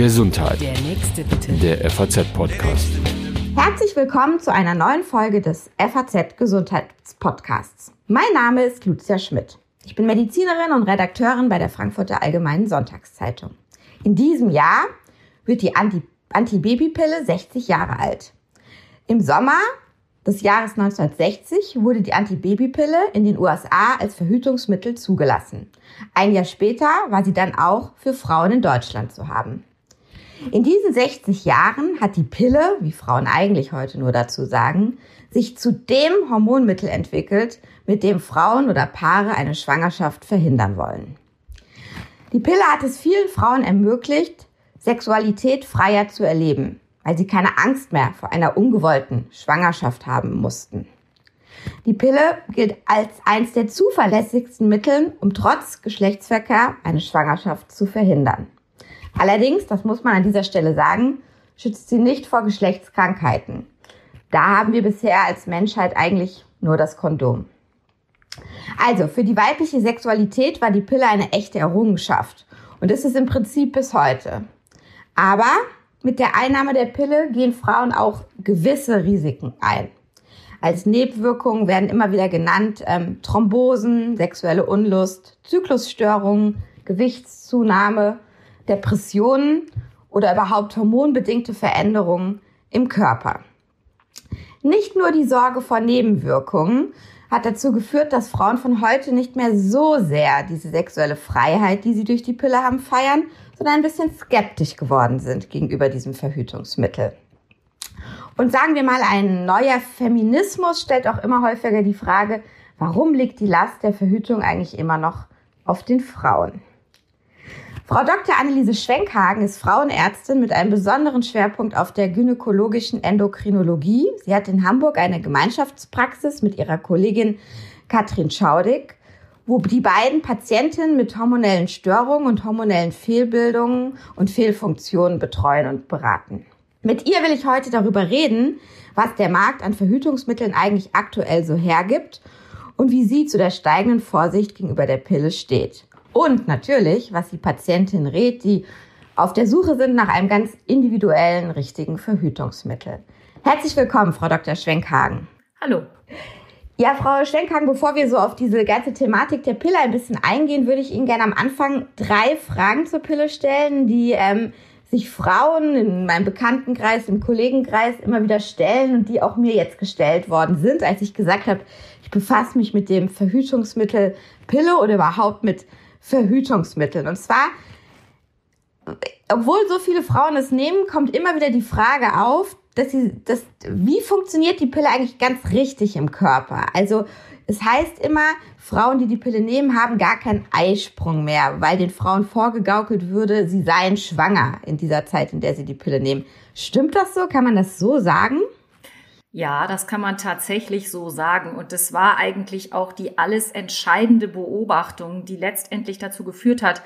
Gesundheit. Der nächste bitte. Der FAZ-Podcast. Herzlich willkommen zu einer neuen Folge des FAZ Gesundheitspodcasts. Mein Name ist Lucia Schmidt. Ich bin Medizinerin und Redakteurin bei der Frankfurter Allgemeinen Sonntagszeitung. In diesem Jahr wird die Antibabypille 60 Jahre alt. Im Sommer des Jahres 1960 wurde die Antibabypille in den USA als Verhütungsmittel zugelassen. Ein Jahr später war sie dann auch für Frauen in Deutschland zu haben. In diesen 60 Jahren hat die Pille, wie Frauen eigentlich heute nur dazu sagen, sich zu dem Hormonmittel entwickelt, mit dem Frauen oder Paare eine Schwangerschaft verhindern wollen. Die Pille hat es vielen Frauen ermöglicht, Sexualität freier zu erleben, weil sie keine Angst mehr vor einer ungewollten Schwangerschaft haben mussten. Die Pille gilt als eines der zuverlässigsten Mittel, um trotz Geschlechtsverkehr eine Schwangerschaft zu verhindern. Allerdings, das muss man an dieser Stelle sagen, schützt sie nicht vor Geschlechtskrankheiten. Da haben wir bisher als Menschheit eigentlich nur das Kondom. Also, für die weibliche Sexualität war die Pille eine echte Errungenschaft. Und ist es im Prinzip bis heute. Aber mit der Einnahme der Pille gehen Frauen auch gewisse Risiken ein. Als Nebenwirkungen werden immer wieder genannt ähm, Thrombosen, sexuelle Unlust, Zyklusstörungen, Gewichtszunahme, Depressionen oder überhaupt hormonbedingte Veränderungen im Körper. Nicht nur die Sorge vor Nebenwirkungen hat dazu geführt, dass Frauen von heute nicht mehr so sehr diese sexuelle Freiheit, die sie durch die Pille haben, feiern, sondern ein bisschen skeptisch geworden sind gegenüber diesem Verhütungsmittel. Und sagen wir mal, ein neuer Feminismus stellt auch immer häufiger die Frage, warum liegt die Last der Verhütung eigentlich immer noch auf den Frauen? Frau Dr. Anneliese Schwenkhagen ist Frauenärztin mit einem besonderen Schwerpunkt auf der gynäkologischen Endokrinologie. Sie hat in Hamburg eine Gemeinschaftspraxis mit ihrer Kollegin Katrin Schaudig wo die beiden Patientinnen mit hormonellen Störungen und hormonellen Fehlbildungen und Fehlfunktionen betreuen und beraten. Mit ihr will ich heute darüber reden, was der Markt an Verhütungsmitteln eigentlich aktuell so hergibt und wie sie zu der steigenden Vorsicht gegenüber der Pille steht. Und natürlich, was die Patientin rät, die auf der Suche sind nach einem ganz individuellen, richtigen Verhütungsmittel. Herzlich willkommen, Frau Dr. Schwenkhagen. Hallo. Ja, Frau Schwenkhagen, bevor wir so auf diese ganze Thematik der Pille ein bisschen eingehen, würde ich Ihnen gerne am Anfang drei Fragen zur Pille stellen, die ähm, sich Frauen in meinem Bekanntenkreis, im Kollegenkreis immer wieder stellen und die auch mir jetzt gestellt worden sind, als ich gesagt habe, ich befasse mich mit dem Verhütungsmittel Pille oder überhaupt mit Verhütungsmitteln. Und zwar, obwohl so viele Frauen es nehmen, kommt immer wieder die Frage auf, dass sie, dass, wie funktioniert die Pille eigentlich ganz richtig im Körper? Also, es heißt immer, Frauen, die die Pille nehmen, haben gar keinen Eisprung mehr, weil den Frauen vorgegaukelt würde, sie seien schwanger in dieser Zeit, in der sie die Pille nehmen. Stimmt das so? Kann man das so sagen? Ja, das kann man tatsächlich so sagen. Und das war eigentlich auch die alles entscheidende Beobachtung, die letztendlich dazu geführt hat,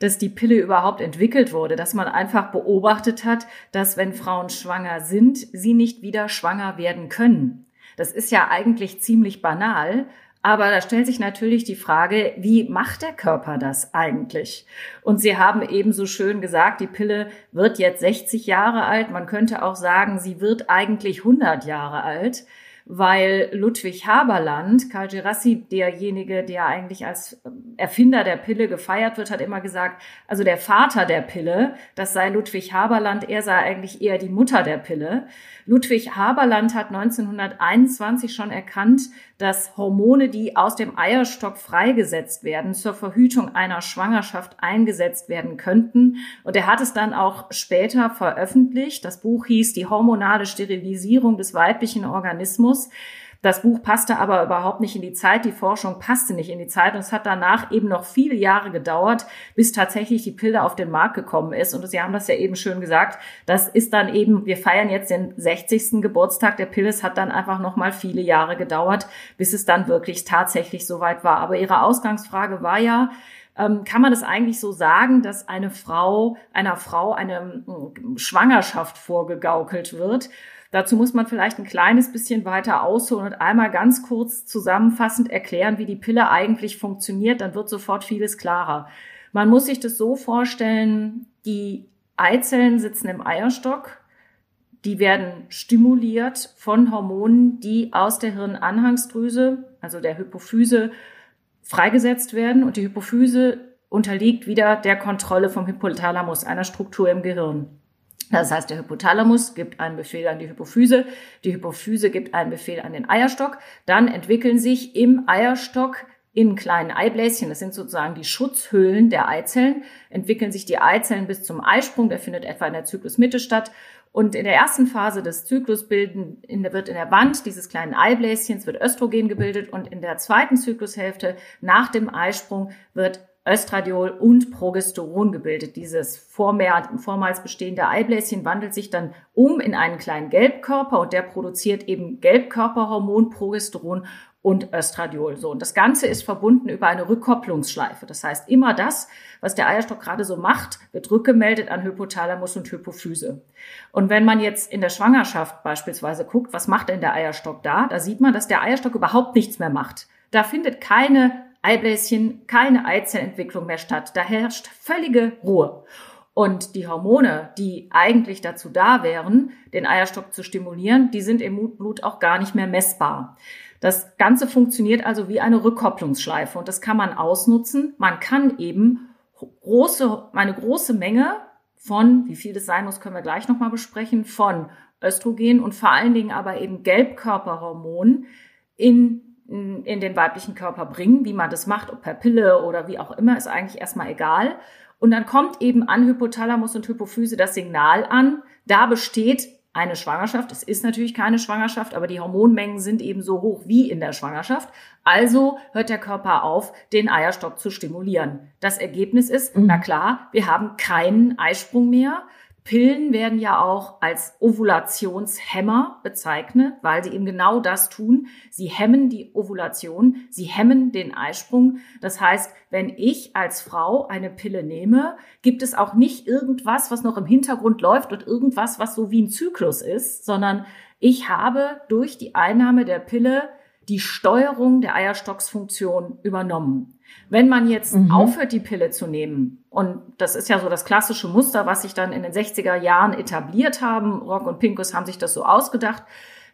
dass die Pille überhaupt entwickelt wurde, dass man einfach beobachtet hat, dass wenn Frauen schwanger sind, sie nicht wieder schwanger werden können. Das ist ja eigentlich ziemlich banal, aber da stellt sich natürlich die Frage, wie macht der Körper das eigentlich? Und Sie haben eben so schön gesagt, die Pille wird jetzt 60 Jahre alt. Man könnte auch sagen, sie wird eigentlich 100 Jahre alt weil Ludwig Haberland, Karl Gerassi, derjenige, der eigentlich als Erfinder der Pille gefeiert wird, hat immer gesagt, also der Vater der Pille, das sei Ludwig Haberland, er sei eigentlich eher die Mutter der Pille. Ludwig Haberland hat 1921 schon erkannt, dass Hormone, die aus dem Eierstock freigesetzt werden, zur Verhütung einer Schwangerschaft eingesetzt werden könnten. Und er hat es dann auch später veröffentlicht. Das Buch hieß Die hormonale Sterilisierung des weiblichen Organismus. Das Buch passte aber überhaupt nicht in die Zeit. Die Forschung passte nicht in die Zeit. Und es hat danach eben noch viele Jahre gedauert, bis tatsächlich die Pille auf den Markt gekommen ist. Und Sie haben das ja eben schön gesagt. Das ist dann eben, wir feiern jetzt den 60. Geburtstag der Pille. Es hat dann einfach noch mal viele Jahre gedauert, bis es dann wirklich tatsächlich soweit war. Aber Ihre Ausgangsfrage war ja, ähm, kann man das eigentlich so sagen, dass eine Frau, einer Frau eine hm, Schwangerschaft vorgegaukelt wird? Dazu muss man vielleicht ein kleines bisschen weiter ausholen und einmal ganz kurz zusammenfassend erklären, wie die Pille eigentlich funktioniert. Dann wird sofort vieles klarer. Man muss sich das so vorstellen, die Eizellen sitzen im Eierstock. Die werden stimuliert von Hormonen, die aus der Hirnanhangsdrüse, also der Hypophyse, freigesetzt werden. Und die Hypophyse unterliegt wieder der Kontrolle vom Hypothalamus, einer Struktur im Gehirn. Das heißt, der Hypothalamus gibt einen Befehl an die Hypophyse, die Hypophyse gibt einen Befehl an den Eierstock. Dann entwickeln sich im Eierstock in kleinen Eibläschen, das sind sozusagen die Schutzhüllen der Eizellen, entwickeln sich die Eizellen bis zum Eisprung, der findet etwa in der Zyklusmitte statt. Und in der ersten Phase des Zyklus bilden, in der, wird in der Wand dieses kleinen Eibläschens wird Östrogen gebildet und in der zweiten Zyklushälfte nach dem Eisprung wird Östradiol und Progesteron gebildet. Dieses vormals bestehende Eibläschen wandelt sich dann um in einen kleinen Gelbkörper und der produziert eben Gelbkörperhormon, Progesteron und Östradiol. So. Und das Ganze ist verbunden über eine Rückkopplungsschleife. Das heißt, immer das, was der Eierstock gerade so macht, wird rückgemeldet an Hypothalamus und Hypophyse. Und wenn man jetzt in der Schwangerschaft beispielsweise guckt, was macht denn der Eierstock da? Da sieht man, dass der Eierstock überhaupt nichts mehr macht. Da findet keine Eibläschen keine Eizellentwicklung mehr statt. Da herrscht völlige Ruhe. Und die Hormone, die eigentlich dazu da wären, den Eierstock zu stimulieren, die sind im Blut auch gar nicht mehr messbar. Das Ganze funktioniert also wie eine Rückkopplungsschleife und das kann man ausnutzen. Man kann eben große, eine große Menge von, wie viel das sein muss, können wir gleich nochmal besprechen, von Östrogen und vor allen Dingen aber eben Gelbkörperhormonen in in den weiblichen Körper bringen. Wie man das macht, ob per Pille oder wie auch immer, ist eigentlich erstmal egal. Und dann kommt eben an Hypothalamus und Hypophyse das Signal an, da besteht eine Schwangerschaft. Es ist natürlich keine Schwangerschaft, aber die Hormonmengen sind eben so hoch wie in der Schwangerschaft. Also hört der Körper auf, den Eierstock zu stimulieren. Das Ergebnis ist, mhm. na klar, wir haben keinen Eisprung mehr. Pillen werden ja auch als Ovulationshemmer bezeichnet, weil sie eben genau das tun. Sie hemmen die Ovulation, sie hemmen den Eisprung. Das heißt, wenn ich als Frau eine Pille nehme, gibt es auch nicht irgendwas, was noch im Hintergrund läuft und irgendwas, was so wie ein Zyklus ist, sondern ich habe durch die Einnahme der Pille die Steuerung der Eierstocksfunktion übernommen. Wenn man jetzt mhm. aufhört, die Pille zu nehmen, und das ist ja so das klassische Muster, was sich dann in den 60er Jahren etabliert haben, Rock und Pinkus haben sich das so ausgedacht,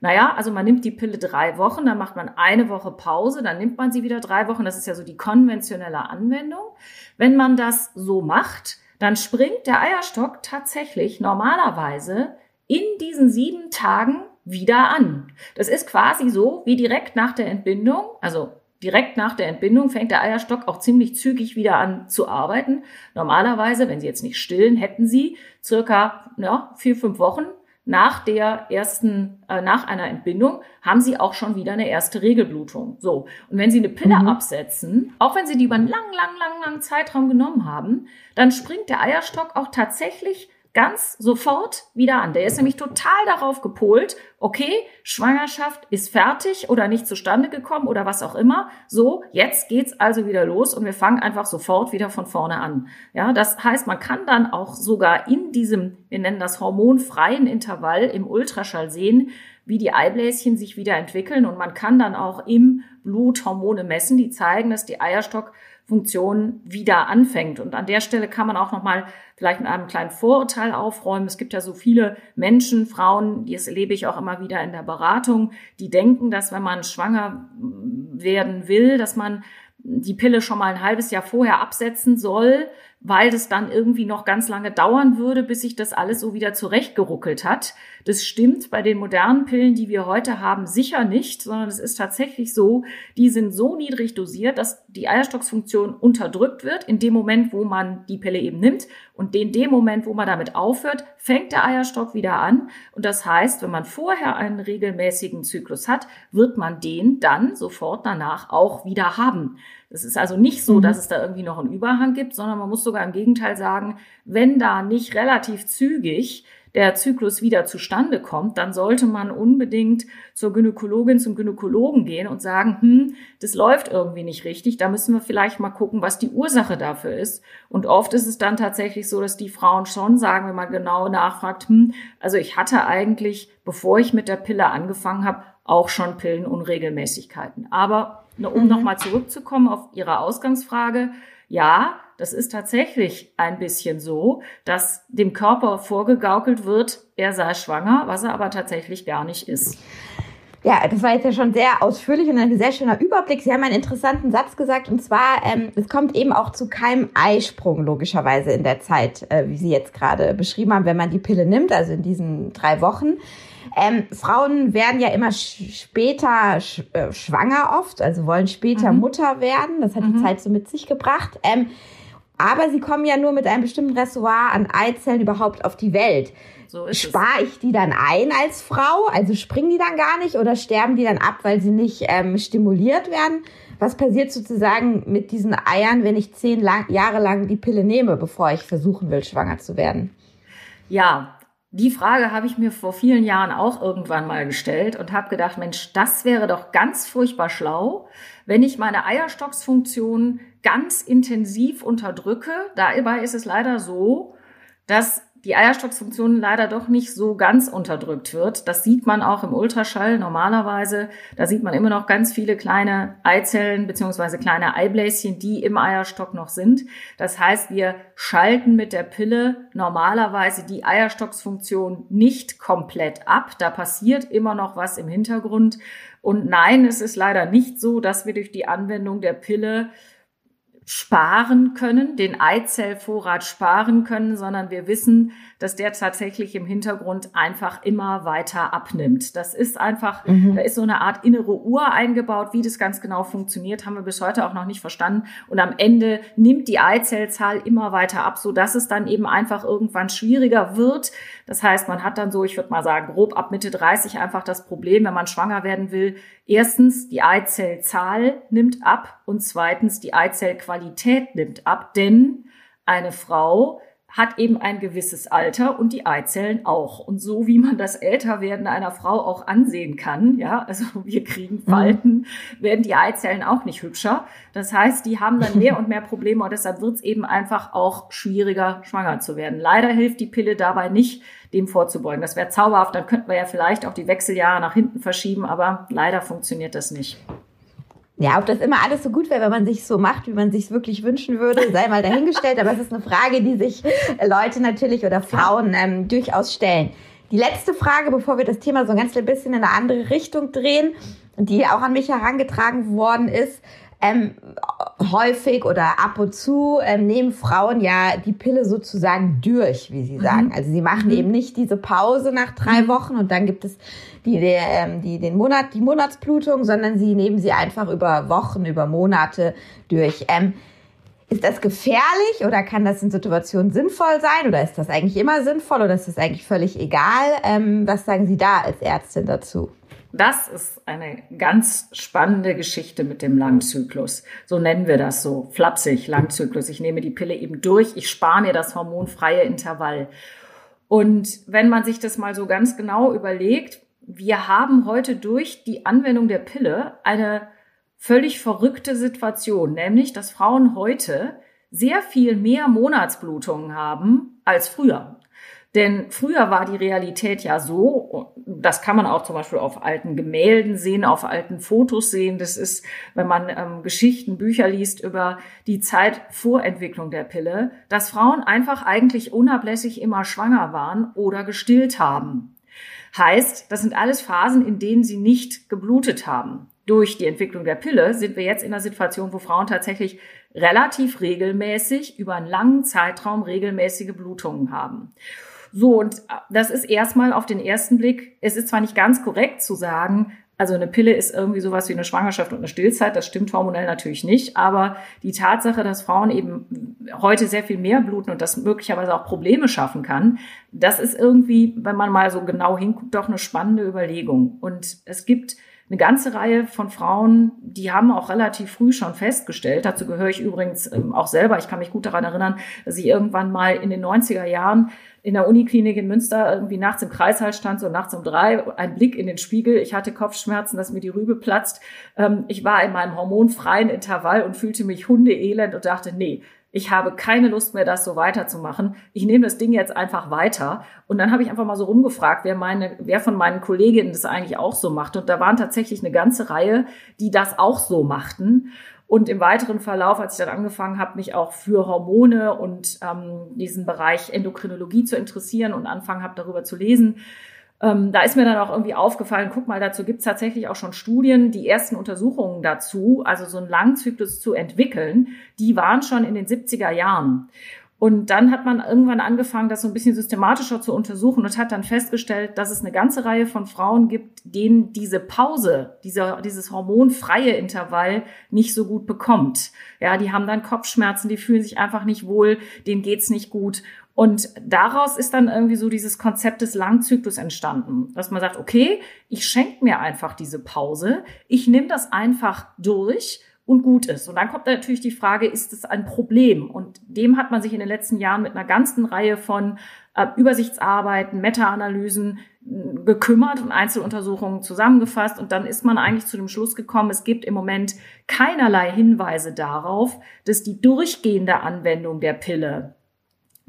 naja, also man nimmt die Pille drei Wochen, dann macht man eine Woche Pause, dann nimmt man sie wieder drei Wochen. Das ist ja so die konventionelle Anwendung. Wenn man das so macht, dann springt der Eierstock tatsächlich normalerweise in diesen sieben Tagen wieder an. Das ist quasi so wie direkt nach der Entbindung, also direkt nach der Entbindung fängt der Eierstock auch ziemlich zügig wieder an zu arbeiten. Normalerweise, wenn Sie jetzt nicht stillen, hätten Sie circa ja, vier, fünf Wochen nach der ersten, äh, nach einer Entbindung haben sie auch schon wieder eine erste Regelblutung. So. Und wenn sie eine Pille mhm. absetzen, auch wenn sie die über einen lang, lang, lang, lang Zeitraum genommen haben, dann springt der Eierstock auch tatsächlich ganz sofort wieder an. Der ist nämlich total darauf gepolt, okay, Schwangerschaft ist fertig oder nicht zustande gekommen oder was auch immer. So, jetzt geht's also wieder los und wir fangen einfach sofort wieder von vorne an. Ja, das heißt, man kann dann auch sogar in diesem, wir nennen das hormonfreien Intervall im Ultraschall sehen, wie die Eibläschen sich wieder entwickeln und man kann dann auch im Blut Hormone messen, die zeigen, dass die Eierstock Funktion wieder anfängt. Und an der Stelle kann man auch noch mal vielleicht mit einem kleinen Vorurteil aufräumen. Es gibt ja so viele Menschen, Frauen, die es erlebe ich auch immer wieder in der Beratung, die denken, dass wenn man schwanger werden will, dass man die Pille schon mal ein halbes Jahr vorher absetzen soll, weil das dann irgendwie noch ganz lange dauern würde, bis sich das alles so wieder zurechtgeruckelt hat. Das stimmt bei den modernen Pillen, die wir heute haben, sicher nicht, sondern es ist tatsächlich so, die sind so niedrig dosiert, dass die Eierstocksfunktion unterdrückt wird in dem Moment, wo man die Pille eben nimmt. Und in dem Moment, wo man damit aufhört, fängt der Eierstock wieder an. Und das heißt, wenn man vorher einen regelmäßigen Zyklus hat, wird man den dann sofort danach auch wieder haben. Es ist also nicht so, mhm. dass es da irgendwie noch einen Überhang gibt, sondern man muss sogar im Gegenteil sagen, wenn da nicht relativ zügig der Zyklus wieder zustande kommt, dann sollte man unbedingt zur Gynäkologin, zum Gynäkologen gehen und sagen, hm, das läuft irgendwie nicht richtig, da müssen wir vielleicht mal gucken, was die Ursache dafür ist. Und oft ist es dann tatsächlich so, dass die Frauen schon sagen, wenn man genau nachfragt, hm, also ich hatte eigentlich, bevor ich mit der Pille angefangen habe, auch schon Pillenunregelmäßigkeiten. Aber um mhm. nochmal zurückzukommen auf Ihre Ausgangsfrage, ja, das ist tatsächlich ein bisschen so, dass dem Körper vorgegaukelt wird, er sei schwanger, was er aber tatsächlich gar nicht ist. Ja, das war jetzt ja schon sehr ausführlich und ein sehr schöner Überblick. Sie haben einen interessanten Satz gesagt und zwar, ähm, es kommt eben auch zu keinem Eisprung logischerweise in der Zeit, äh, wie Sie jetzt gerade beschrieben haben, wenn man die Pille nimmt, also in diesen drei Wochen. Ähm, Frauen werden ja immer später sch äh, schwanger oft, also wollen später mhm. Mutter werden. Das hat mhm. die Zeit so mit sich gebracht. Ähm, aber sie kommen ja nur mit einem bestimmten Reservoir an Eizellen überhaupt auf die Welt. So Spare ich die dann ein als Frau? Also springen die dann gar nicht oder sterben die dann ab, weil sie nicht ähm, stimuliert werden? Was passiert sozusagen mit diesen Eiern, wenn ich zehn lang, Jahre lang die Pille nehme, bevor ich versuchen will, schwanger zu werden? Ja, die Frage habe ich mir vor vielen Jahren auch irgendwann mal gestellt und habe gedacht, Mensch, das wäre doch ganz furchtbar schlau, wenn ich meine Eierstocksfunktion ganz intensiv unterdrücke. Dabei ist es leider so, dass die Eierstocksfunktion leider doch nicht so ganz unterdrückt wird. Das sieht man auch im Ultraschall normalerweise. Da sieht man immer noch ganz viele kleine Eizellen beziehungsweise kleine Eibläschen, die im Eierstock noch sind. Das heißt, wir schalten mit der Pille normalerweise die Eierstocksfunktion nicht komplett ab. Da passiert immer noch was im Hintergrund. Und nein, es ist leider nicht so, dass wir durch die Anwendung der Pille sparen können, den Eizellvorrat sparen können, sondern wir wissen, dass der tatsächlich im Hintergrund einfach immer weiter abnimmt. Das ist einfach, mhm. da ist so eine Art innere Uhr eingebaut. Wie das ganz genau funktioniert, haben wir bis heute auch noch nicht verstanden. Und am Ende nimmt die Eizellzahl immer weiter ab, so dass es dann eben einfach irgendwann schwieriger wird. Das heißt, man hat dann so, ich würde mal sagen, grob ab Mitte 30 einfach das Problem, wenn man schwanger werden will. Erstens, die Eizellzahl nimmt ab und zweitens, die Eizellqualität nimmt ab, denn eine Frau hat eben ein gewisses Alter und die Eizellen auch. Und so wie man das Älterwerden einer Frau auch ansehen kann, ja, also wir kriegen mhm. Falten, mhm. werden die Eizellen auch nicht hübscher. Das heißt, die haben dann mehr und mehr Probleme und deshalb wird es eben einfach auch schwieriger, schwanger zu werden. Leider hilft die Pille dabei nicht, dem vorzubeugen. Das wäre zauberhaft, dann könnten wir ja vielleicht auch die Wechseljahre nach hinten verschieben, aber leider funktioniert das nicht. Ja, ob das immer alles so gut wäre, wenn man sich so macht, wie man sich wirklich wünschen würde, sei mal dahingestellt. Aber es ist eine Frage, die sich Leute natürlich oder Frauen ähm, durchaus stellen. Die letzte Frage, bevor wir das Thema so ein ganz bisschen in eine andere Richtung drehen, die auch an mich herangetragen worden ist, ähm, häufig oder ab und zu ähm, nehmen Frauen ja die Pille sozusagen durch, wie sie mhm. sagen. Also sie machen mhm. eben nicht diese Pause nach drei mhm. Wochen und dann gibt es die, die, ähm, die, den Monat, die Monatsblutung, sondern sie nehmen sie einfach über Wochen, über Monate durch. Ähm, ist das gefährlich oder kann das in Situationen sinnvoll sein oder ist das eigentlich immer sinnvoll oder ist das eigentlich völlig egal? Ähm, was sagen Sie da als Ärztin dazu? Das ist eine ganz spannende Geschichte mit dem Langzyklus. So nennen wir das so, flapsig, Langzyklus. Ich nehme die Pille eben durch, ich spare mir das hormonfreie Intervall. Und wenn man sich das mal so ganz genau überlegt, wir haben heute durch die Anwendung der Pille eine völlig verrückte Situation, nämlich dass Frauen heute sehr viel mehr Monatsblutungen haben als früher. Denn früher war die Realität ja so, das kann man auch zum Beispiel auf alten Gemälden sehen, auf alten Fotos sehen. Das ist, wenn man ähm, Geschichten, Bücher liest über die Zeit vor Entwicklung der Pille, dass Frauen einfach eigentlich unablässig immer schwanger waren oder gestillt haben. Heißt, das sind alles Phasen, in denen sie nicht geblutet haben. Durch die Entwicklung der Pille sind wir jetzt in einer Situation, wo Frauen tatsächlich relativ regelmäßig über einen langen Zeitraum regelmäßige Blutungen haben. So, und das ist erstmal auf den ersten Blick, es ist zwar nicht ganz korrekt zu sagen, also eine Pille ist irgendwie sowas wie eine Schwangerschaft und eine Stillzeit, das stimmt hormonell natürlich nicht, aber die Tatsache, dass Frauen eben heute sehr viel mehr bluten und das möglicherweise auch Probleme schaffen kann, das ist irgendwie, wenn man mal so genau hinguckt, doch eine spannende Überlegung. Und es gibt eine ganze Reihe von Frauen, die haben auch relativ früh schon festgestellt, dazu gehöre ich übrigens ähm, auch selber, ich kann mich gut daran erinnern, dass ich irgendwann mal in den 90er Jahren in der Uniklinik in Münster irgendwie nachts im Kreißsaal stand, so nachts um drei, ein Blick in den Spiegel, ich hatte Kopfschmerzen, dass mir die Rübe platzt. Ähm, ich war in meinem hormonfreien Intervall und fühlte mich hundeelend und dachte, nee, ich habe keine Lust mehr, das so weiterzumachen. Ich nehme das Ding jetzt einfach weiter. Und dann habe ich einfach mal so rumgefragt, wer meine, wer von meinen Kolleginnen das eigentlich auch so macht. Und da waren tatsächlich eine ganze Reihe, die das auch so machten. Und im weiteren Verlauf, als ich dann angefangen habe, mich auch für Hormone und ähm, diesen Bereich Endokrinologie zu interessieren und anfangen habe, darüber zu lesen, ähm, da ist mir dann auch irgendwie aufgefallen, guck mal, dazu gibt's tatsächlich auch schon Studien, die ersten Untersuchungen dazu, also so einen Langzyklus zu entwickeln, die waren schon in den 70er Jahren. Und dann hat man irgendwann angefangen, das so ein bisschen systematischer zu untersuchen und hat dann festgestellt, dass es eine ganze Reihe von Frauen gibt, denen diese Pause, dieser, dieses hormonfreie Intervall nicht so gut bekommt. Ja, die haben dann Kopfschmerzen, die fühlen sich einfach nicht wohl, denen geht's nicht gut. Und daraus ist dann irgendwie so dieses Konzept des Langzyklus entstanden, dass man sagt, okay, ich schenke mir einfach diese Pause, ich nehme das einfach durch und gut ist. Und dann kommt natürlich die Frage, ist es ein Problem? Und dem hat man sich in den letzten Jahren mit einer ganzen Reihe von äh, Übersichtsarbeiten, Meta-Analysen äh, gekümmert und Einzeluntersuchungen zusammengefasst. Und dann ist man eigentlich zu dem Schluss gekommen, es gibt im Moment keinerlei Hinweise darauf, dass die durchgehende Anwendung der Pille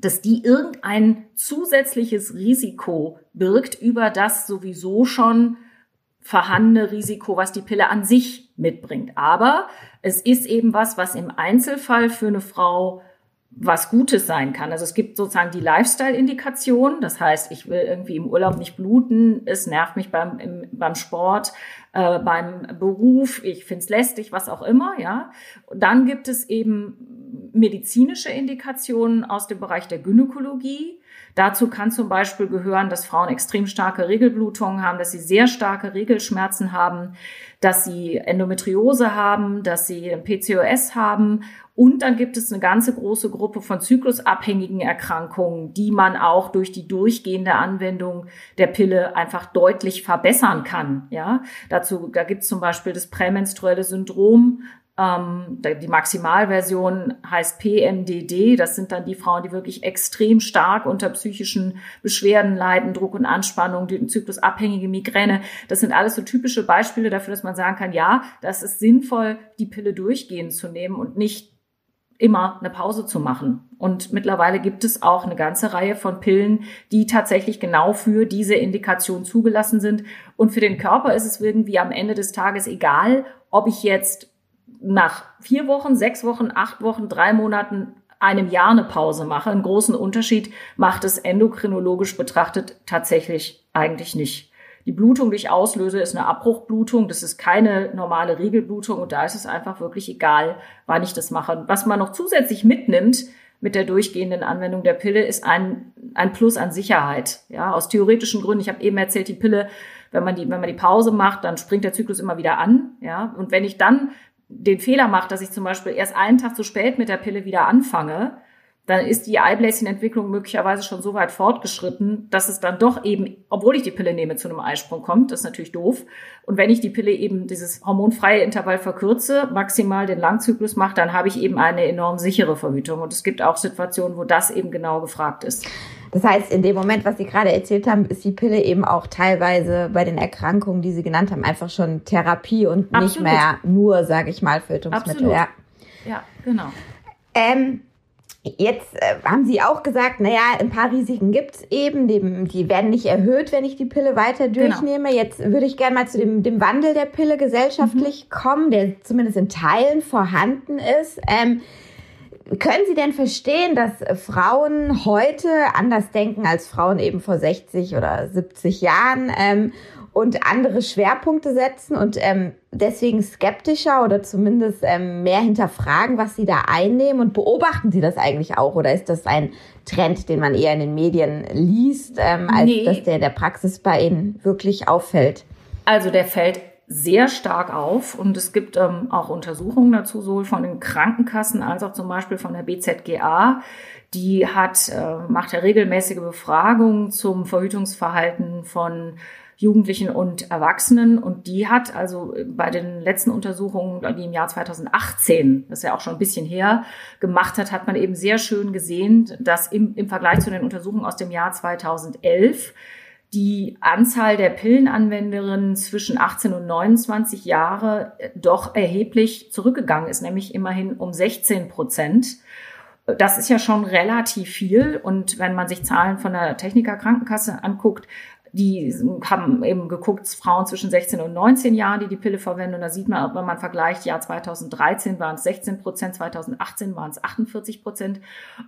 dass die irgendein zusätzliches Risiko birgt über das sowieso schon vorhandene Risiko, was die Pille an sich mitbringt. Aber es ist eben was, was im Einzelfall für eine Frau was Gutes sein kann. Also es gibt sozusagen die Lifestyle-Indikation. Das heißt, ich will irgendwie im Urlaub nicht bluten, es nervt mich beim, im, beim Sport, äh, beim Beruf, ich find's lästig, was auch immer, ja. Und dann gibt es eben medizinische Indikationen aus dem Bereich der Gynäkologie. Dazu kann zum Beispiel gehören, dass Frauen extrem starke Regelblutungen haben, dass sie sehr starke Regelschmerzen haben, dass sie Endometriose haben, dass sie PCOS haben. Und dann gibt es eine ganze große Gruppe von zyklusabhängigen Erkrankungen, die man auch durch die durchgehende Anwendung der Pille einfach deutlich verbessern kann. Ja, dazu, da gibt es zum Beispiel das prämenstruelle Syndrom, die Maximalversion heißt PMDD. Das sind dann die Frauen, die wirklich extrem stark unter psychischen Beschwerden leiden, Druck und Anspannung, die zyklusabhängige Migräne. Das sind alles so typische Beispiele dafür, dass man sagen kann, ja, das ist sinnvoll, die Pille durchgehend zu nehmen und nicht immer eine Pause zu machen. Und mittlerweile gibt es auch eine ganze Reihe von Pillen, die tatsächlich genau für diese Indikation zugelassen sind. Und für den Körper ist es irgendwie am Ende des Tages egal, ob ich jetzt nach vier Wochen, sechs Wochen, acht Wochen, drei Monaten, einem Jahr eine Pause mache. Einen großen Unterschied macht es endokrinologisch betrachtet tatsächlich eigentlich nicht. Die Blutung, die ich auslöse, ist eine Abbruchblutung. Das ist keine normale Regelblutung und da ist es einfach wirklich egal, wann ich das mache. Was man noch zusätzlich mitnimmt mit der durchgehenden Anwendung der Pille, ist ein, ein Plus an Sicherheit. Ja, aus theoretischen Gründen. Ich habe eben erzählt, die Pille wenn man die, wenn man die Pause macht, dann springt der Zyklus immer wieder an, ja. Und wenn ich dann den Fehler macht, dass ich zum Beispiel erst einen Tag zu spät mit der Pille wieder anfange, dann ist die Eibläschenentwicklung möglicherweise schon so weit fortgeschritten, dass es dann doch eben, obwohl ich die Pille nehme, zu einem Eisprung kommt. Das ist natürlich doof. Und wenn ich die Pille eben dieses hormonfreie Intervall verkürze, maximal den Langzyklus mache, dann habe ich eben eine enorm sichere Verhütung. Und es gibt auch Situationen, wo das eben genau gefragt ist. Das heißt, in dem Moment, was Sie gerade erzählt haben, ist die Pille eben auch teilweise bei den Erkrankungen, die Sie genannt haben, einfach schon Therapie und Absolut. nicht mehr nur, sage ich mal, Verhütungsmittel. Ja. ja, genau. Ähm, Jetzt äh, haben Sie auch gesagt, naja, ein paar Risiken gibt's eben, die, die werden nicht erhöht, wenn ich die Pille weiter genau. durchnehme. Genau. Jetzt würde ich gerne mal zu dem, dem Wandel der Pille gesellschaftlich mhm. kommen, der zumindest in Teilen vorhanden ist. Ähm, können Sie denn verstehen, dass Frauen heute anders denken als Frauen eben vor 60 oder 70 Jahren ähm, und andere Schwerpunkte setzen und ähm, deswegen skeptischer oder zumindest ähm, mehr hinterfragen, was sie da einnehmen und beobachten Sie das eigentlich auch oder ist das ein Trend, den man eher in den Medien liest, ähm, als nee. dass der in der Praxis bei Ihnen wirklich auffällt? Also der fällt sehr stark auf und es gibt ähm, auch Untersuchungen dazu, sowohl von den Krankenkassen als auch zum Beispiel von der BZGA. Die hat, äh, macht ja regelmäßige Befragungen zum Verhütungsverhalten von Jugendlichen und Erwachsenen. Und die hat also bei den letzten Untersuchungen, die im Jahr 2018, das ist ja auch schon ein bisschen her, gemacht hat, hat man eben sehr schön gesehen, dass im, im Vergleich zu den Untersuchungen aus dem Jahr 2011 die Anzahl der Pillenanwenderinnen zwischen 18 und 29 Jahre doch erheblich zurückgegangen ist, nämlich immerhin um 16 Prozent. Das ist ja schon relativ viel. Und wenn man sich Zahlen von der Techniker Krankenkasse anguckt, die haben eben geguckt, Frauen zwischen 16 und 19 Jahren, die die Pille verwenden. Und da sieht man, wenn man vergleicht, Jahr 2013 waren es 16 Prozent, 2018 waren es 48 Prozent.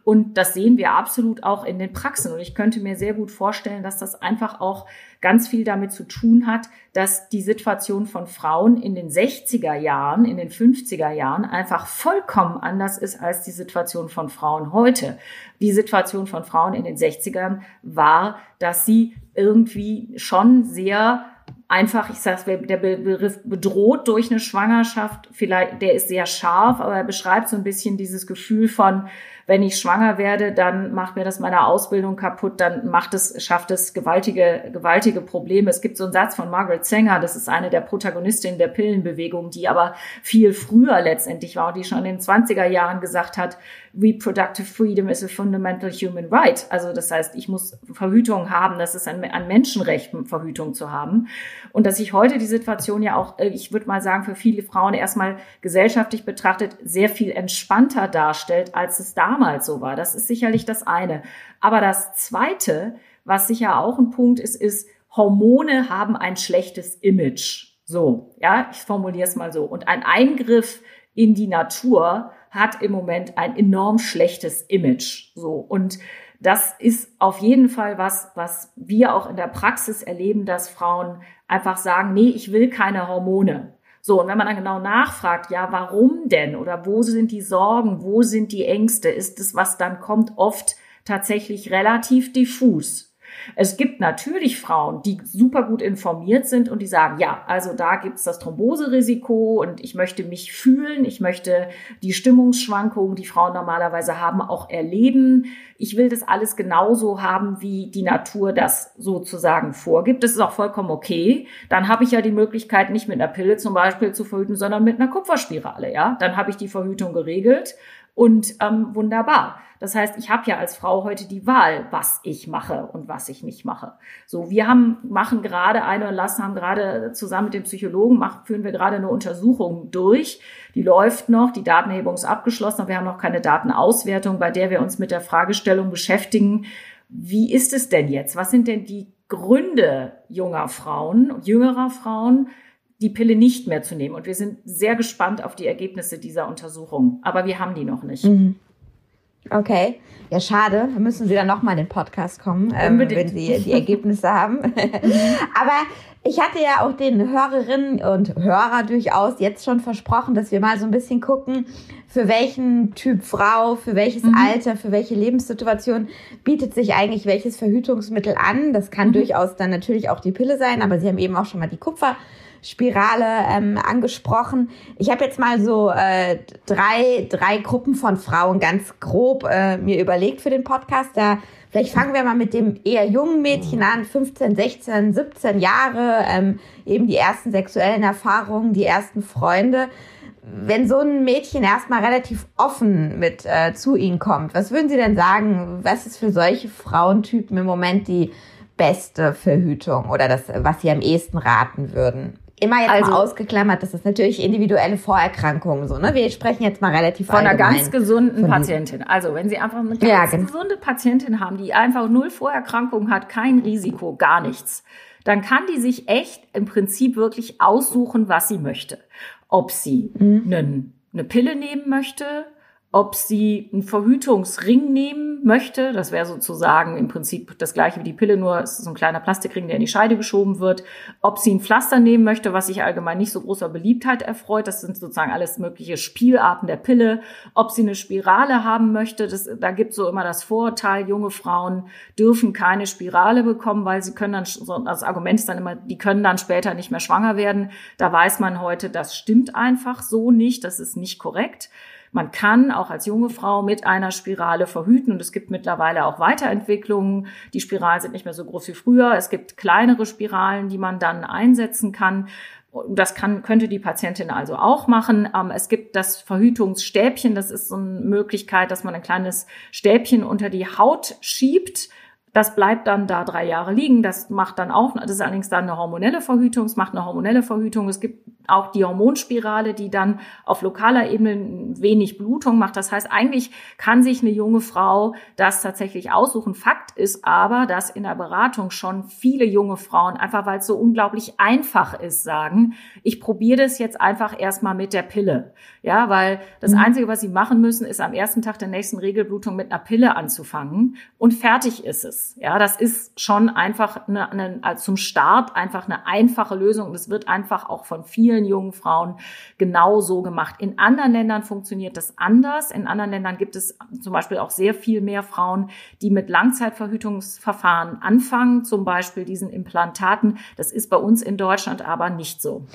Und das sehen wir absolut auch in den Praxen. Und ich könnte mir sehr gut vorstellen, dass das einfach auch ganz viel damit zu tun hat, dass die Situation von Frauen in den 60er Jahren, in den 50er Jahren einfach vollkommen anders ist als die Situation von Frauen heute. Die Situation von Frauen in den 60ern war, dass sie irgendwie schon sehr einfach, ich sag's, der Begriff bedroht durch eine Schwangerschaft, vielleicht, der ist sehr scharf, aber er beschreibt so ein bisschen dieses Gefühl von, wenn ich schwanger werde, dann macht mir das meine Ausbildung kaputt, dann macht es, schafft es gewaltige, gewaltige Probleme. Es gibt so einen Satz von Margaret Sanger, das ist eine der Protagonistinnen der Pillenbewegung, die aber viel früher letztendlich war und die schon in den 20er Jahren gesagt hat, Reproductive Freedom is a fundamental human right. Also das heißt, ich muss Verhütung haben, das ist ein, ein Menschenrecht, Verhütung zu haben. Und dass sich heute die Situation ja auch, äh, ich würde mal sagen, für viele Frauen erstmal gesellschaftlich betrachtet sehr viel entspannter darstellt, als es damals so war. Das ist sicherlich das eine. Aber das zweite, was sicher auch ein Punkt ist, ist, Hormone haben ein schlechtes Image. So, ja, ich formuliere es mal so. Und ein Eingriff in die Natur hat im Moment ein enorm schlechtes Image. So. Und das ist auf jeden Fall was, was wir auch in der Praxis erleben, dass Frauen einfach sagen, nee, ich will keine Hormone. So, und wenn man dann genau nachfragt, ja, warum denn? Oder wo sind die Sorgen? Wo sind die Ängste? Ist es, was dann kommt, oft tatsächlich relativ diffus. Es gibt natürlich Frauen, die super gut informiert sind und die sagen, ja, also da gibt's das Thromboserisiko und ich möchte mich fühlen, ich möchte die Stimmungsschwankungen, die Frauen normalerweise haben, auch erleben. Ich will das alles genauso haben, wie die Natur das sozusagen vorgibt. Das ist auch vollkommen okay. Dann habe ich ja die Möglichkeit, nicht mit einer Pille zum Beispiel zu verhüten, sondern mit einer Kupferspirale. Ja, dann habe ich die Verhütung geregelt und ähm, wunderbar. Das heißt, ich habe ja als Frau heute die Wahl, was ich mache und was ich nicht mache. So, wir haben machen gerade eine und lassen haben gerade zusammen mit dem Psychologen machen, führen wir gerade eine Untersuchung durch. Die läuft noch, die Datenhebung ist abgeschlossen, aber wir haben noch keine Datenauswertung, bei der wir uns mit der Fragestellung beschäftigen. Wie ist es denn jetzt? Was sind denn die Gründe junger Frauen, jüngerer Frauen, die Pille nicht mehr zu nehmen. Und wir sind sehr gespannt auf die Ergebnisse dieser Untersuchung. Aber wir haben die noch nicht. Mhm. Okay. Ja, schade. Da müssen Sie dann nochmal in den Podcast kommen, ähm, wenn Sie die Ergebnisse haben. Aber ich hatte ja auch den Hörerinnen und Hörer durchaus jetzt schon versprochen, dass wir mal so ein bisschen gucken, für welchen Typ Frau, für welches mhm. Alter, für welche Lebenssituation bietet sich eigentlich welches Verhütungsmittel an. Das kann mhm. durchaus dann natürlich auch die Pille sein, aber Sie haben eben auch schon mal die Kupfer Spirale ähm, angesprochen. Ich habe jetzt mal so äh, drei, drei Gruppen von Frauen ganz grob äh, mir überlegt für den Podcast. Da vielleicht fangen wir mal mit dem eher jungen Mädchen an, 15, 16, 17 Jahre, ähm, eben die ersten sexuellen Erfahrungen, die ersten Freunde. Wenn so ein Mädchen erstmal relativ offen mit äh, zu Ihnen kommt, was würden Sie denn sagen, was ist für solche Frauentypen im Moment die beste Verhütung oder das, was Sie am ehesten raten würden? Immer jetzt also, mal ausgeklammert, das ist natürlich individuelle Vorerkrankungen so, ne? Wir sprechen jetzt mal relativ von einer ganz gesunden Patientin. Also, wenn Sie einfach eine ganz ja, genau. gesunde Patientin haben, die einfach null Vorerkrankungen hat, kein Risiko, gar nichts, dann kann die sich echt im Prinzip wirklich aussuchen, was sie möchte. Ob sie mhm. einen, eine Pille nehmen möchte, ob sie einen Verhütungsring nehmen möchte. Das wäre sozusagen im Prinzip das gleiche wie die Pille, nur es ist so ein kleiner Plastikring, der in die Scheide geschoben wird. Ob sie ein Pflaster nehmen möchte, was sich allgemein nicht so großer Beliebtheit erfreut. Das sind sozusagen alles mögliche Spielarten der Pille. Ob sie eine Spirale haben möchte, das, da gibt so immer das Vorurteil, junge Frauen dürfen keine Spirale bekommen, weil sie können dann, das Argument ist dann immer, die können dann später nicht mehr schwanger werden. Da weiß man heute, das stimmt einfach so nicht, das ist nicht korrekt. Man kann auch als junge Frau mit einer Spirale verhüten und es gibt mittlerweile auch Weiterentwicklungen. Die Spiralen sind nicht mehr so groß wie früher. Es gibt kleinere Spiralen, die man dann einsetzen kann. Das kann, könnte die Patientin also auch machen. Ähm, es gibt das Verhütungsstäbchen. Das ist so eine Möglichkeit, dass man ein kleines Stäbchen unter die Haut schiebt Das bleibt dann da drei Jahre liegen. Das macht dann auch, das ist allerdings dann eine hormonelle Verhütung. Es macht eine hormonelle Verhütung. Es gibt auch die Hormonspirale, die dann auf lokaler Ebene wenig Blutung macht. Das heißt, eigentlich kann sich eine junge Frau das tatsächlich aussuchen. Fakt ist aber, dass in der Beratung schon viele junge Frauen, einfach weil es so unglaublich einfach ist, sagen, ich probiere das jetzt einfach erstmal mit der Pille. Ja, weil das mhm. Einzige, was sie machen müssen, ist am ersten Tag der nächsten Regelblutung mit einer Pille anzufangen und fertig ist es. Ja, das ist schon einfach eine, eine, also zum Start einfach eine einfache Lösung es wird einfach auch von vielen jungen Frauen genau so gemacht. In anderen Ländern funktioniert das anders. In anderen Ländern gibt es zum Beispiel auch sehr viel mehr Frauen, die mit Langzeitverhütungsverfahren anfangen, zum Beispiel diesen Implantaten. Das ist bei uns in Deutschland aber nicht so.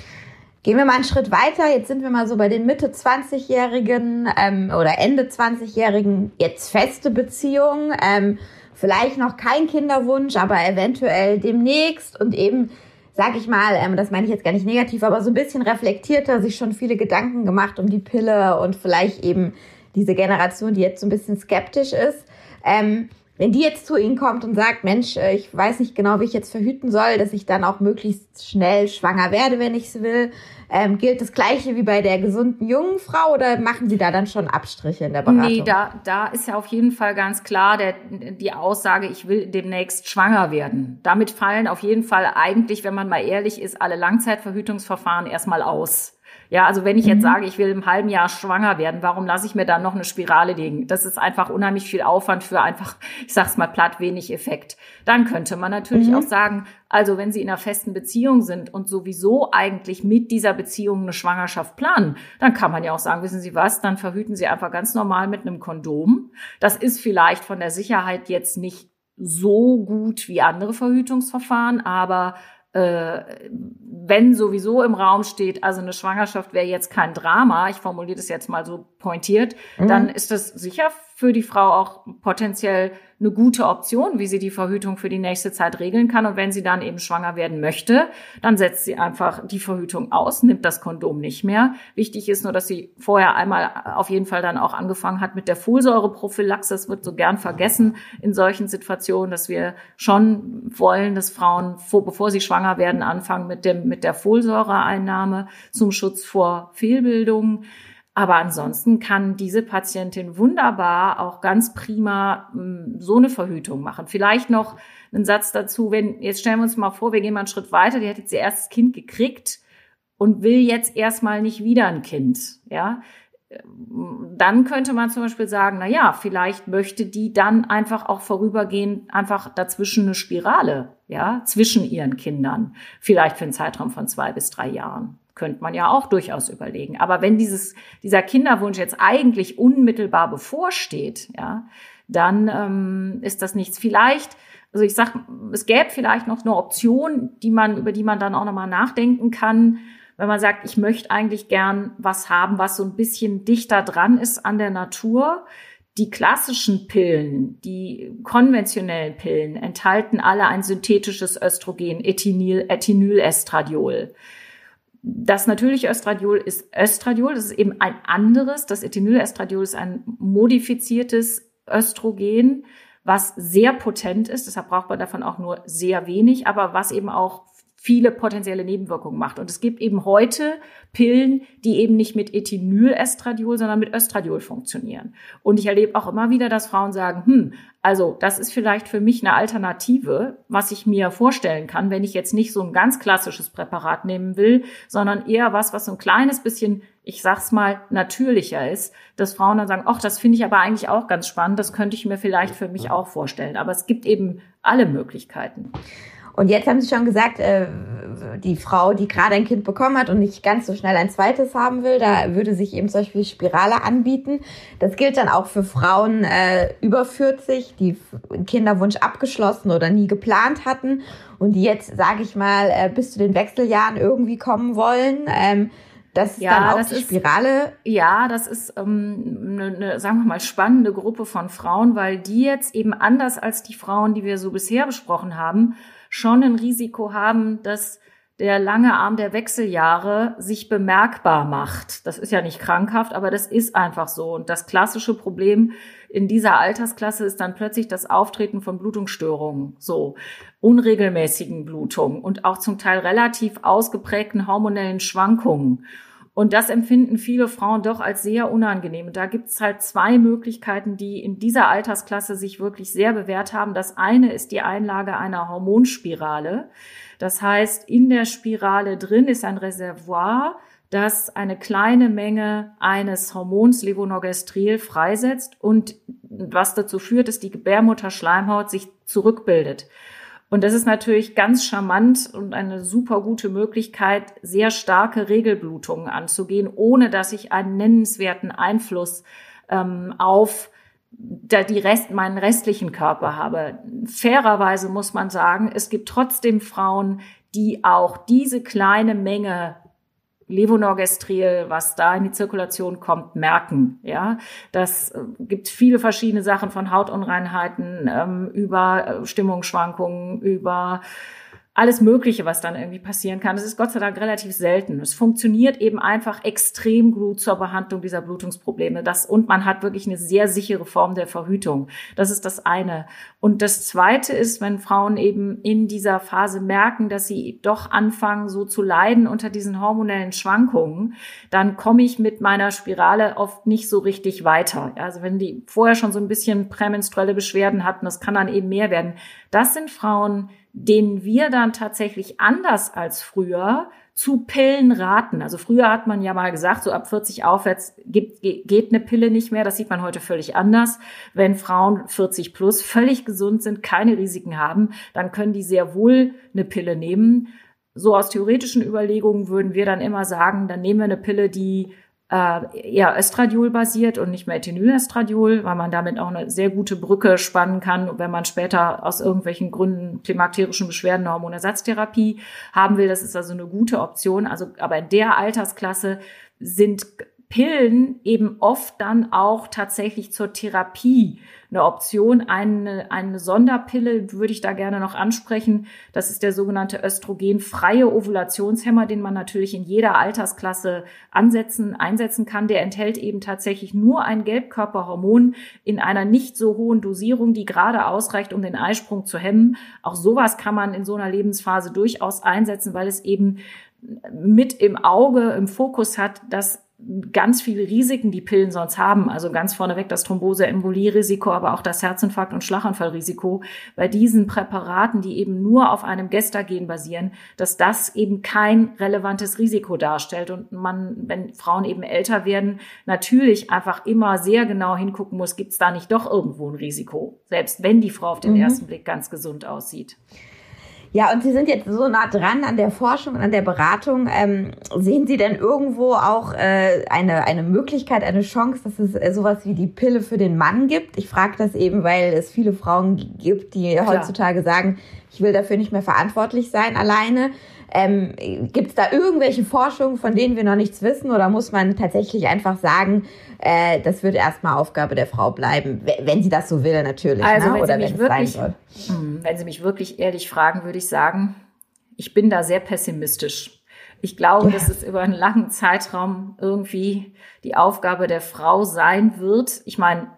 Gehen wir mal einen Schritt weiter. Jetzt sind wir mal so bei den Mitte 20-Jährigen ähm, oder Ende 20-Jährigen, jetzt feste Beziehungen. Ähm, vielleicht noch kein Kinderwunsch, aber eventuell demnächst und eben, sag ich mal, ähm, das meine ich jetzt gar nicht negativ, aber so ein bisschen reflektierter, sich schon viele Gedanken gemacht um die Pille und vielleicht eben diese Generation, die jetzt so ein bisschen skeptisch ist. Ähm, wenn die jetzt zu Ihnen kommt und sagt, Mensch, äh, ich weiß nicht genau, wie ich jetzt verhüten soll, dass ich dann auch möglichst schnell schwanger werde, wenn ich es will, ähm, gilt das Gleiche wie bei der gesunden jungen Frau oder machen Sie da dann schon Abstriche in der Beratung? Nee, da, da ist ja auf jeden Fall ganz klar der, die Aussage, ich will demnächst schwanger werden. Damit fallen auf jeden Fall eigentlich, wenn man mal ehrlich ist, alle Langzeitverhütungsverfahren erstmal aus. Ja, also wenn ich jetzt mhm. sage, ich will im halben Jahr schwanger werden, warum lasse ich mir dann noch eine Spirale legen? Das ist einfach unheimlich viel Aufwand für einfach, ich sag's mal platt, wenig Effekt. Dann könnte man natürlich mhm. auch sagen, also wenn Sie in einer festen Beziehung sind und sowieso eigentlich mit dieser Beziehung eine Schwangerschaft planen, dann kann man ja auch sagen, wissen Sie was, dann verhüten Sie einfach ganz normal mit einem Kondom. Das ist vielleicht von der Sicherheit jetzt nicht so gut wie andere Verhütungsverfahren, aber äh, wenn sowieso im Raum steht, also eine Schwangerschaft wäre jetzt kein Drama, ich formuliere das jetzt mal so pointiert, mhm. dann ist das sicher für die Frau auch potenziell eine gute Option, wie sie die Verhütung für die nächste Zeit regeln kann. Und wenn sie dann eben schwanger werden möchte, dann setzt sie einfach die Verhütung aus, nimmt das Kondom nicht mehr. Wichtig ist nur, dass sie vorher einmal auf jeden Fall dann auch angefangen hat mit der Folsäureprophylaxe. Das wird so gern vergessen in solchen Situationen, dass wir schon wollen, dass Frauen, bevor sie schwanger werden, anfangen mit dem, mit der Folsäureeinnahme zum Schutz vor Fehlbildungen. Aber ansonsten kann diese Patientin wunderbar auch ganz prima hm, so eine Verhütung machen. Vielleicht noch einen Satz dazu, wenn, jetzt stellen wir uns mal vor, wir gehen mal einen Schritt weiter, die hat jetzt ihr erstes Kind gekriegt und will jetzt erstmal nicht wieder ein Kind, ja. Dann könnte man zum Beispiel sagen, na ja, vielleicht möchte die dann einfach auch vorübergehend einfach dazwischen eine Spirale, ja, zwischen ihren Kindern. Vielleicht für einen Zeitraum von zwei bis drei Jahren könnte man ja auch durchaus überlegen. Aber wenn dieses, dieser Kinderwunsch jetzt eigentlich unmittelbar bevorsteht, ja, dann ähm, ist das nichts. Vielleicht, also ich sag, es gäbe vielleicht noch eine Option, die man, über die man dann auch nochmal nachdenken kann, wenn man sagt, ich möchte eigentlich gern was haben, was so ein bisschen dichter dran ist an der Natur. Die klassischen Pillen, die konventionellen Pillen enthalten alle ein synthetisches Östrogen, Ethinyl, Ethinylestradiol. Das natürliche Östradiol ist Östradiol, das ist eben ein anderes. Das Ethinylestradiol ist ein modifiziertes Östrogen, was sehr potent ist. Deshalb braucht man davon auch nur sehr wenig, aber was eben auch viele potenzielle Nebenwirkungen macht. Und es gibt eben heute Pillen, die eben nicht mit Ethinylestradiol, sondern mit Östradiol funktionieren. Und ich erlebe auch immer wieder, dass Frauen sagen, hm, also das ist vielleicht für mich eine Alternative, was ich mir vorstellen kann, wenn ich jetzt nicht so ein ganz klassisches Präparat nehmen will, sondern eher was, was so ein kleines bisschen, ich sag's mal, natürlicher ist, dass Frauen dann sagen, ach, das finde ich aber eigentlich auch ganz spannend, das könnte ich mir vielleicht für mich auch vorstellen. Aber es gibt eben alle Möglichkeiten. Und jetzt haben Sie schon gesagt, äh, die Frau, die gerade ein Kind bekommen hat und nicht ganz so schnell ein zweites haben will, da würde sich eben zum Beispiel Spirale anbieten. Das gilt dann auch für Frauen äh, über 40, die einen Kinderwunsch abgeschlossen oder nie geplant hatten und die jetzt, sage ich mal, äh, bis zu den Wechseljahren irgendwie kommen wollen. Ähm, das ist ja, dann auch das die Spirale. Ist, ja, das ist ähm, eine, eine, sagen wir mal, spannende Gruppe von Frauen, weil die jetzt eben anders als die Frauen, die wir so bisher besprochen haben, schon ein Risiko haben, dass der lange Arm der Wechseljahre sich bemerkbar macht. Das ist ja nicht krankhaft, aber das ist einfach so. Und das klassische Problem in dieser Altersklasse ist dann plötzlich das Auftreten von Blutungsstörungen, so unregelmäßigen Blutungen und auch zum Teil relativ ausgeprägten hormonellen Schwankungen. Und das empfinden viele Frauen doch als sehr unangenehm. Und da gibt es halt zwei Möglichkeiten, die in dieser Altersklasse sich wirklich sehr bewährt haben. Das eine ist die Einlage einer Hormonspirale. Das heißt, in der Spirale drin ist ein Reservoir, das eine kleine Menge eines Hormons Levonorgestrel freisetzt und was dazu führt, dass die Gebärmutterschleimhaut sich zurückbildet. Und das ist natürlich ganz charmant und eine super gute Möglichkeit, sehr starke Regelblutungen anzugehen, ohne dass ich einen nennenswerten Einfluss ähm, auf die Rest, meinen restlichen Körper habe. Fairerweise muss man sagen, es gibt trotzdem Frauen, die auch diese kleine Menge Levonorgestrel, was da in die Zirkulation kommt, merken. Ja, das äh, gibt viele verschiedene Sachen von Hautunreinheiten ähm, über äh, Stimmungsschwankungen, über alles Mögliche, was dann irgendwie passieren kann. Das ist Gott sei Dank relativ selten. Es funktioniert eben einfach extrem gut zur Behandlung dieser Blutungsprobleme. Das, und man hat wirklich eine sehr sichere Form der Verhütung. Das ist das eine. Und das zweite ist, wenn Frauen eben in dieser Phase merken, dass sie doch anfangen, so zu leiden unter diesen hormonellen Schwankungen, dann komme ich mit meiner Spirale oft nicht so richtig weiter. Also wenn die vorher schon so ein bisschen prämenstruelle Beschwerden hatten, das kann dann eben mehr werden. Das sind Frauen, denen wir dann tatsächlich anders als früher zu Pillen raten. Also früher hat man ja mal gesagt, so ab 40 aufwärts geht, geht eine Pille nicht mehr. Das sieht man heute völlig anders. Wenn Frauen 40 plus völlig gesund sind, keine Risiken haben, dann können die sehr wohl eine Pille nehmen. So aus theoretischen Überlegungen würden wir dann immer sagen, dann nehmen wir eine Pille, die äh, eher Östradiol basiert und nicht mehr Ethinylestradiol, weil man damit auch eine sehr gute Brücke spannen kann, wenn man später aus irgendwelchen Gründen klimakterischen Beschwerden eine Hormonersatztherapie haben will. Das ist also eine gute Option. Also, aber in der Altersklasse sind Pillen eben oft dann auch tatsächlich zur Therapie eine Option. Eine, eine Sonderpille würde ich da gerne noch ansprechen. Das ist der sogenannte östrogenfreie Ovulationshemmer, den man natürlich in jeder Altersklasse ansetzen, einsetzen kann. Der enthält eben tatsächlich nur ein Gelbkörperhormon in einer nicht so hohen Dosierung, die gerade ausreicht, um den Eisprung zu hemmen. Auch sowas kann man in so einer Lebensphase durchaus einsetzen, weil es eben mit im Auge, im Fokus hat, dass ganz viele Risiken, die Pillen sonst haben. Also ganz vorneweg das Thrombose-Embolie-Risiko, aber auch das Herzinfarkt- und Schlaganfallrisiko bei diesen Präparaten, die eben nur auf einem Gestagen basieren, dass das eben kein relevantes Risiko darstellt und man, wenn Frauen eben älter werden, natürlich einfach immer sehr genau hingucken muss, gibt es da nicht doch irgendwo ein Risiko, selbst wenn die Frau auf den mhm. ersten Blick ganz gesund aussieht. Ja, und Sie sind jetzt so nah dran an der Forschung und an der Beratung. Ähm, sehen Sie denn irgendwo auch äh, eine, eine Möglichkeit, eine Chance, dass es äh, sowas wie die Pille für den Mann gibt? Ich frage das eben, weil es viele Frauen gibt, die Klar. heutzutage sagen, ich will dafür nicht mehr verantwortlich sein alleine. Ähm, Gibt es da irgendwelche Forschungen, von denen wir noch nichts wissen? Oder muss man tatsächlich einfach sagen, äh, das wird erstmal Aufgabe der Frau bleiben, wenn sie das so will natürlich. Also, ne? wenn, Oder sie mich wenn, wirklich, hm, wenn Sie mich wirklich ehrlich fragen, würde ich sagen, ich bin da sehr pessimistisch. Ich glaube, dass es über einen langen Zeitraum irgendwie die Aufgabe der Frau sein wird. Ich meine,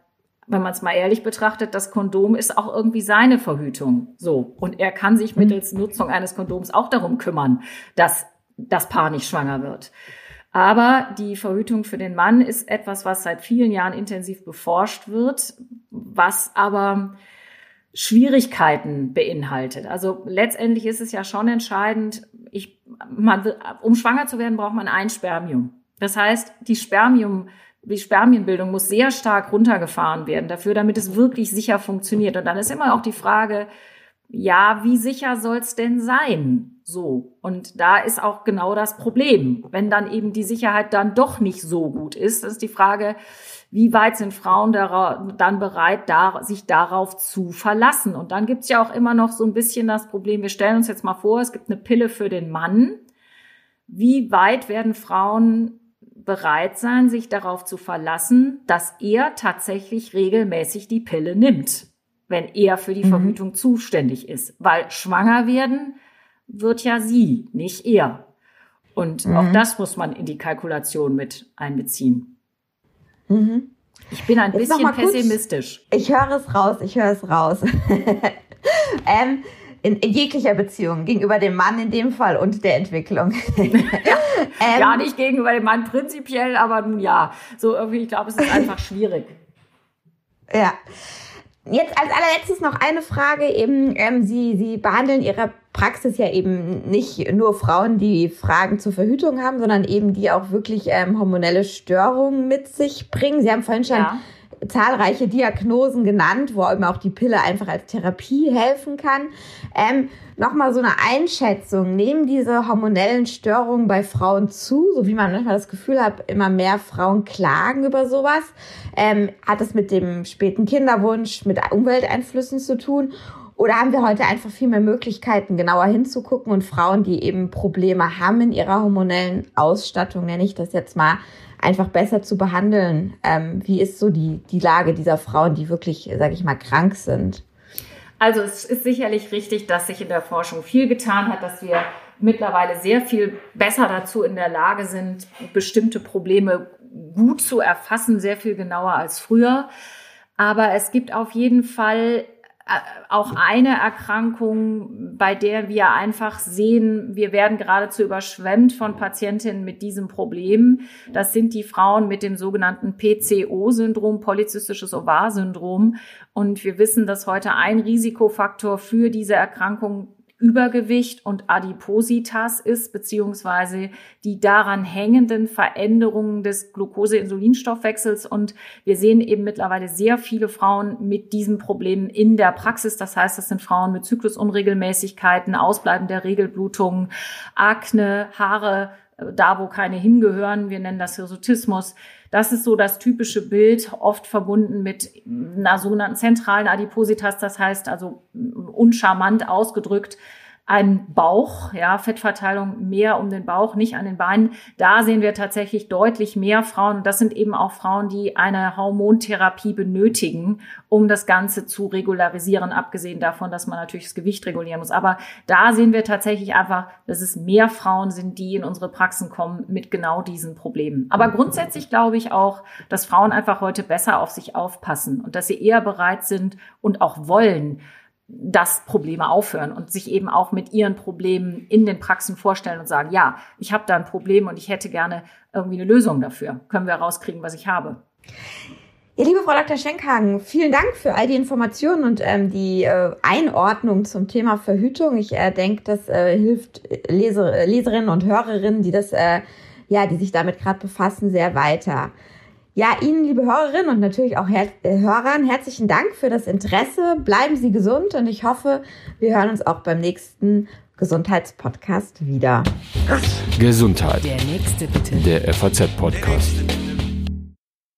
wenn man es mal ehrlich betrachtet, das Kondom ist auch irgendwie seine Verhütung. So. Und er kann sich mittels Nutzung eines Kondoms auch darum kümmern, dass das Paar nicht schwanger wird. Aber die Verhütung für den Mann ist etwas, was seit vielen Jahren intensiv beforscht wird, was aber Schwierigkeiten beinhaltet. Also letztendlich ist es ja schon entscheidend, ich, man, um schwanger zu werden, braucht man ein Spermium. Das heißt, die Spermium die Spermienbildung muss sehr stark runtergefahren werden dafür, damit es wirklich sicher funktioniert. Und dann ist immer auch die Frage, ja, wie sicher soll es denn sein? So. Und da ist auch genau das Problem. Wenn dann eben die Sicherheit dann doch nicht so gut ist, ist die Frage, wie weit sind Frauen dann bereit, sich darauf zu verlassen? Und dann gibt's ja auch immer noch so ein bisschen das Problem, wir stellen uns jetzt mal vor, es gibt eine Pille für den Mann. Wie weit werden Frauen bereit sein, sich darauf zu verlassen, dass er tatsächlich regelmäßig die Pille nimmt, wenn er für die mhm. Verhütung zuständig ist. Weil schwanger werden wird ja sie, nicht er. Und mhm. auch das muss man in die Kalkulation mit einbeziehen. Mhm. Ich bin ein Jetzt bisschen pessimistisch. Kurz, ich höre es raus, ich höre es raus. ähm, in, in, jeglicher Beziehung, gegenüber dem Mann in dem Fall und der Entwicklung. ja, ähm, ja, nicht gegenüber dem Mann prinzipiell, aber nun ja. So irgendwie, ich glaube, es ist einfach schwierig. Ja. Jetzt als allerletztes noch eine Frage eben. Ähm, Sie, Sie behandeln Ihrer Praxis ja eben nicht nur Frauen, die Fragen zur Verhütung haben, sondern eben die auch wirklich ähm, hormonelle Störungen mit sich bringen. Sie haben vorhin schon ja. Zahlreiche Diagnosen genannt, wo eben auch die Pille einfach als Therapie helfen kann. Ähm, Nochmal so eine Einschätzung. Nehmen diese hormonellen Störungen bei Frauen zu, so wie man manchmal das Gefühl hat, immer mehr Frauen klagen über sowas? Ähm, hat es mit dem späten Kinderwunsch, mit Umwelteinflüssen zu tun? Oder haben wir heute einfach viel mehr Möglichkeiten, genauer hinzugucken und Frauen, die eben Probleme haben in ihrer hormonellen Ausstattung, nenne ich das jetzt mal, einfach besser zu behandeln? Ähm, wie ist so die, die Lage dieser Frauen, die wirklich, sage ich mal, krank sind? Also es ist sicherlich richtig, dass sich in der Forschung viel getan hat, dass wir mittlerweile sehr viel besser dazu in der Lage sind, bestimmte Probleme gut zu erfassen, sehr viel genauer als früher. Aber es gibt auf jeden Fall auch eine Erkrankung, bei der wir einfach sehen, wir werden geradezu überschwemmt von Patientinnen mit diesem Problem. Das sind die Frauen mit dem sogenannten PCO-Syndrom, polyzystisches Ovar-Syndrom. Und wir wissen, dass heute ein Risikofaktor für diese Erkrankung Übergewicht und Adipositas ist, beziehungsweise die daran hängenden Veränderungen des Glucose-Insulinstoffwechsels. Und wir sehen eben mittlerweile sehr viele Frauen mit diesen Problemen in der Praxis. Das heißt, das sind Frauen mit Zyklusunregelmäßigkeiten, Ausbleiben der Regelblutungen, Akne, Haare, äh, da wo keine hingehören. Wir nennen das Hirsutismus. Das ist so das typische Bild, oft verbunden mit einer sogenannten zentralen Adipositas, das heißt also uncharmant ausgedrückt, ein Bauch, ja, Fettverteilung mehr um den Bauch, nicht an den Beinen. Da sehen wir tatsächlich deutlich mehr Frauen. Das sind eben auch Frauen, die eine Hormontherapie benötigen, um das Ganze zu regularisieren, abgesehen davon, dass man natürlich das Gewicht regulieren muss. Aber da sehen wir tatsächlich einfach, dass es mehr Frauen sind, die in unsere Praxen kommen mit genau diesen Problemen. Aber grundsätzlich glaube ich auch, dass Frauen einfach heute besser auf sich aufpassen und dass sie eher bereit sind und auch wollen, dass Probleme aufhören und sich eben auch mit ihren Problemen in den Praxen vorstellen und sagen, ja, ich habe da ein Problem und ich hätte gerne irgendwie eine Lösung dafür. Können wir rauskriegen, was ich habe. Ja, liebe Frau Dr. Schenkhagen, vielen Dank für all die Informationen und ähm, die äh, Einordnung zum Thema Verhütung. Ich äh, denke, das äh, hilft Leser, Leserinnen und Hörerinnen, die das, äh, ja, die sich damit gerade befassen, sehr weiter. Ja, Ihnen, liebe Hörerinnen und natürlich auch Her äh, Hörern, herzlichen Dank für das Interesse. Bleiben Sie gesund und ich hoffe, wir hören uns auch beim nächsten Gesundheitspodcast wieder. Gesundheit. Der nächste bitte. Der FAZ-Podcast.